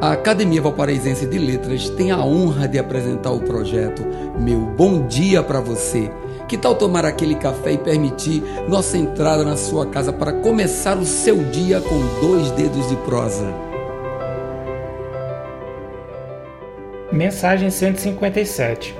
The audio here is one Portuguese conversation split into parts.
A Academia Valparaísense de Letras tem a honra de apresentar o projeto Meu Bom Dia para Você. Que tal tomar aquele café e permitir nossa entrada na sua casa para começar o seu dia com dois dedos de prosa? Mensagem 157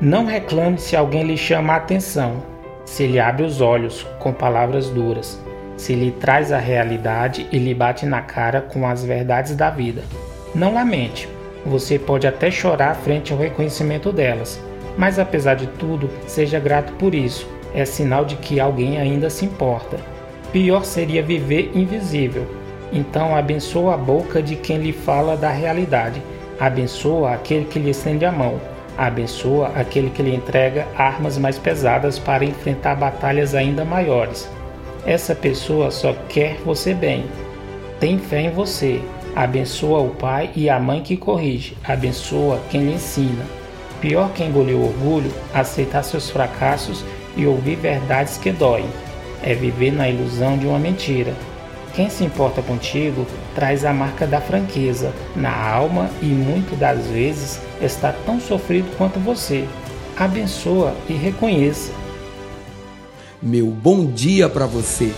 Não reclame se alguém lhe chama a atenção, se lhe abre os olhos com palavras duras, se lhe traz a realidade e lhe bate na cara com as verdades da vida. Não lamente, você pode até chorar frente ao reconhecimento delas, mas apesar de tudo, seja grato por isso, é sinal de que alguém ainda se importa. Pior seria viver invisível. Então abençoa a boca de quem lhe fala da realidade, abençoa aquele que lhe estende a mão, abençoa aquele que lhe entrega armas mais pesadas para enfrentar batalhas ainda maiores. Essa pessoa só quer você bem. Tem fé em você, Abençoa o pai e a mãe que corrige, abençoa quem lhe ensina. Pior que engolir o orgulho, aceitar seus fracassos e ouvir verdades que doem. É viver na ilusão de uma mentira. Quem se importa contigo traz a marca da franqueza na alma e muitas das vezes está tão sofrido quanto você. Abençoa e reconheça. Meu bom dia para você